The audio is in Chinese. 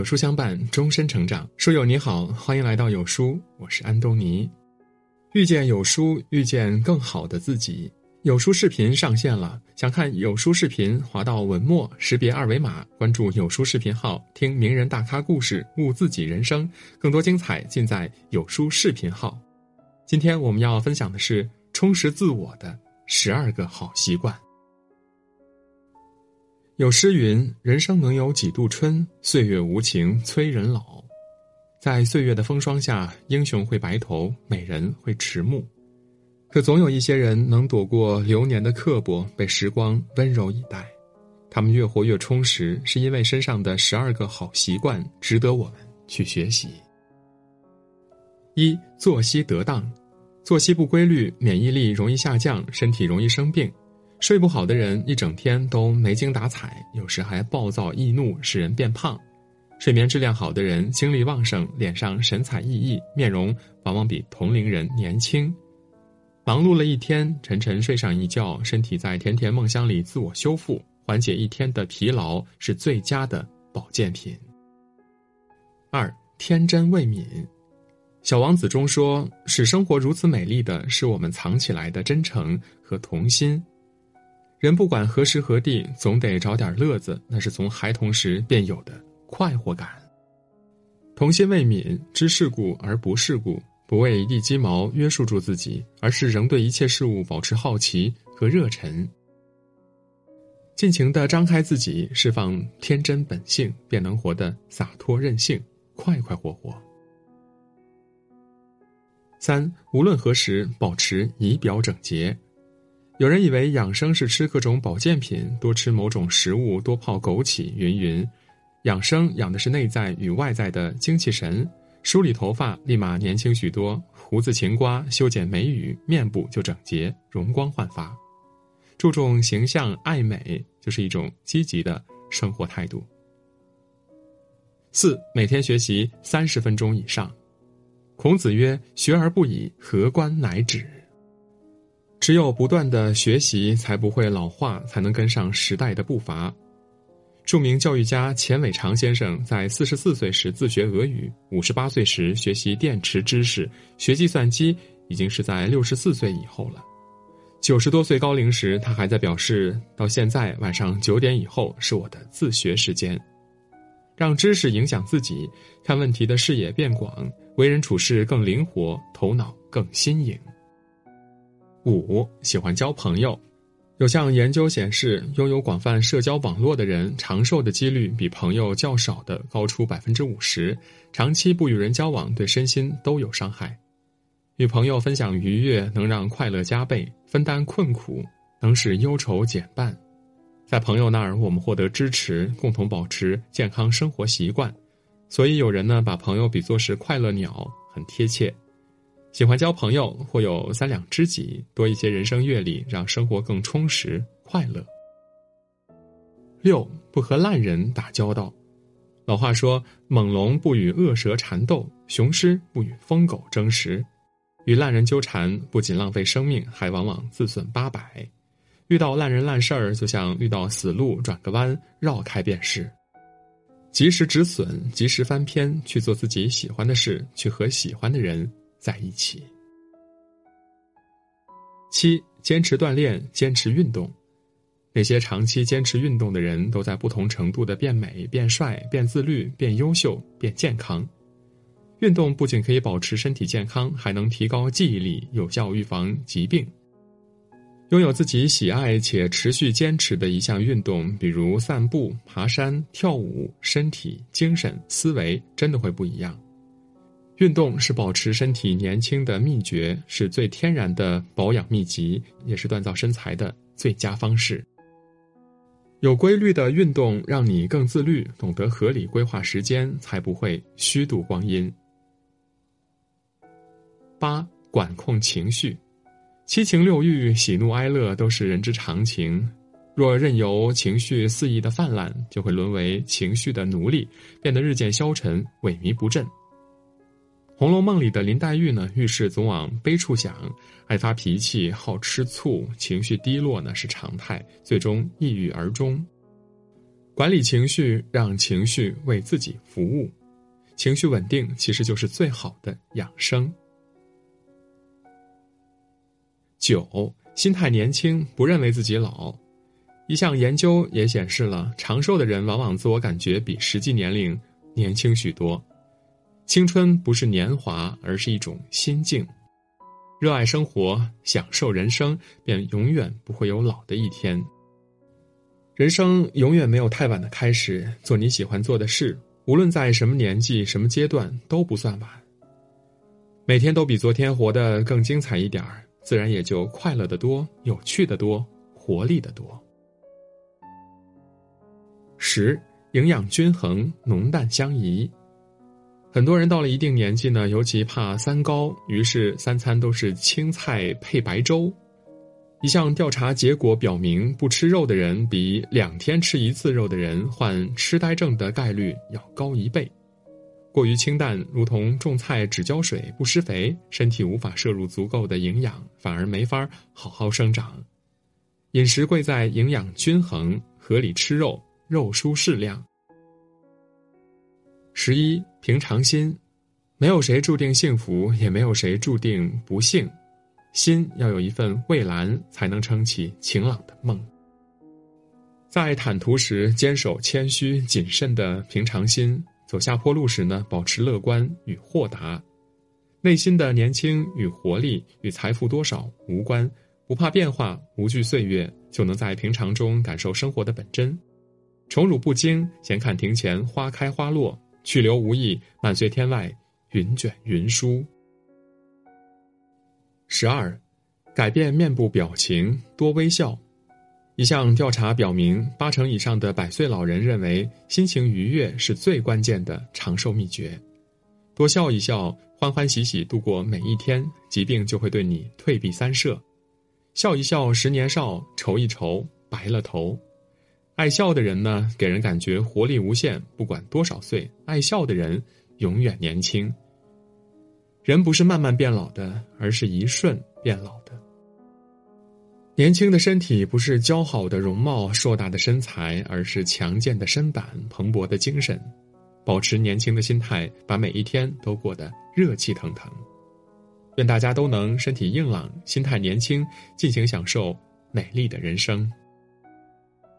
有书相伴，终身成长。书友你好，欢迎来到有书，我是安东尼。遇见有书，遇见更好的自己。有书视频上线了，想看有书视频，滑到文末识别二维码，关注有书视频号，听名人大咖故事，悟自己人生。更多精彩尽在有书视频号。今天我们要分享的是充实自我的十二个好习惯。有诗云：“人生能有几度春？岁月无情催人老。”在岁月的风霜下，英雄会白头，美人会迟暮。可总有一些人能躲过流年的刻薄，被时光温柔以待。他们越活越充实，是因为身上的十二个好习惯值得我们去学习。一、作息得当，作息不规律，免疫力容易下降，身体容易生病。睡不好的人一整天都没精打采，有时还暴躁易怒，使人变胖；睡眠质量好的人精力旺盛，脸上神采奕奕，面容往往比同龄人年轻。忙碌了一天，沉沉睡上一觉，身体在甜甜梦乡里自我修复，缓解一天的疲劳是最佳的保健品。二天真未泯，《小王子》中说：“使生活如此美丽的是我们藏起来的真诚和童心。”人不管何时何地，总得找点乐子，那是从孩童时便有的快活感。童心未泯，知世故而不世故，不为一地鸡毛约束住自己，而是仍对一切事物保持好奇和热忱。尽情的张开自己，释放天真本性，便能活得洒脱任性，快快活活。三，无论何时，保持仪表整洁。有人以为养生是吃各种保健品，多吃某种食物，多泡枸杞，云云。养生养的是内在与外在的精气神，梳理头发立马年轻许多，胡子勤刮，修剪眉宇，面部就整洁，容光焕发。注重形象爱美，就是一种积极的生活态度。四，每天学习三十分钟以上。孔子曰：“学而不已，何官乃止？”只有不断的学习，才不会老化，才能跟上时代的步伐。著名教育家钱伟长先生在四十四岁时自学俄语，五十八岁时学习电池知识，学计算机已经是在六十四岁以后了。九十多岁高龄时，他还在表示，到现在晚上九点以后是我的自学时间。让知识影响自己，看问题的视野变广，为人处事更灵活，头脑更新颖。五喜欢交朋友，有项研究显示，拥有广泛社交网络的人，长寿的几率比朋友较少的高出百分之五十。长期不与人交往，对身心都有伤害。与朋友分享愉悦，能让快乐加倍；分担困苦，能使忧愁减半。在朋友那儿，我们获得支持，共同保持健康生活习惯。所以有人呢，把朋友比作是快乐鸟，很贴切。喜欢交朋友，或有三两知己，多一些人生阅历，让生活更充实快乐。六不和烂人打交道，老话说：“猛龙不与恶蛇缠斗，雄狮不与疯狗争食。”与烂人纠缠，不仅浪费生命，还往往自损八百。遇到烂人烂事儿，就像遇到死路，转个弯，绕开便是。及时止损，及时翻篇，去做自己喜欢的事，去和喜欢的人。在一起。七，坚持锻炼，坚持运动。那些长期坚持运动的人，都在不同程度的变美、变帅、变自律、变优秀、变健康。运动不仅可以保持身体健康，还能提高记忆力，有效预防疾病。拥有自己喜爱且持续坚持的一项运动，比如散步、爬山、跳舞，身体、精神、思维真的会不一样。运动是保持身体年轻的秘诀，是最天然的保养秘籍，也是锻造身材的最佳方式。有规律的运动，让你更自律，懂得合理规划时间，才不会虚度光阴。八、管控情绪，七情六欲、喜怒哀乐都是人之常情，若任由情绪肆意的泛滥，就会沦为情绪的奴隶，变得日渐消沉、萎靡不振。《红楼梦》里的林黛玉呢，遇事总往悲处想，爱发脾气，好吃醋，情绪低落呢是常态，最终抑郁而终。管理情绪，让情绪为自己服务，情绪稳定其实就是最好的养生。九，心态年轻，不认为自己老。一项研究也显示了，长寿的人往往自我感觉比实际年龄年轻许多。青春不是年华，而是一种心境。热爱生活，享受人生，便永远不会有老的一天。人生永远没有太晚的开始，做你喜欢做的事，无论在什么年纪、什么阶段都不算晚。每天都比昨天活得更精彩一点儿，自然也就快乐的多、有趣的多、活力的多。十，营养均衡，浓淡相宜。很多人到了一定年纪呢，尤其怕三高，于是三餐都是青菜配白粥。一项调查结果表明，不吃肉的人比两天吃一次肉的人患痴呆症的概率要高一倍。过于清淡，如同种菜只浇水不施肥，身体无法摄入足够的营养，反而没法好好生长。饮食贵在营养均衡，合理吃肉。肉蔬适量。十一平常心，没有谁注定幸福，也没有谁注定不幸，心要有一份蔚蓝，才能撑起晴朗的梦。在坦途时，坚守谦虚谨慎的平常心；走下坡路时呢，保持乐观与豁达。内心的年轻与活力，与财富多少无关，不怕变化，无惧岁月，就能在平常中感受生活的本真。宠辱不惊，闲看庭前花开花落；去留无意，漫随天外云卷云舒。十二，改变面部表情，多微笑。一项调查表明，八成以上的百岁老人认为，心情愉悦是最关键的长寿秘诀。多笑一笑，欢欢喜喜度过每一天，疾病就会对你退避三舍。笑一笑，十年少；愁一愁，白了头。爱笑的人呢，给人感觉活力无限，不管多少岁，爱笑的人永远年轻。人不是慢慢变老的，而是一瞬变老的。年轻的身体不是姣好的容貌、硕大的身材，而是强健的身板、蓬勃的精神。保持年轻的心态，把每一天都过得热气腾腾。愿大家都能身体硬朗、心态年轻，尽情享受美丽的人生。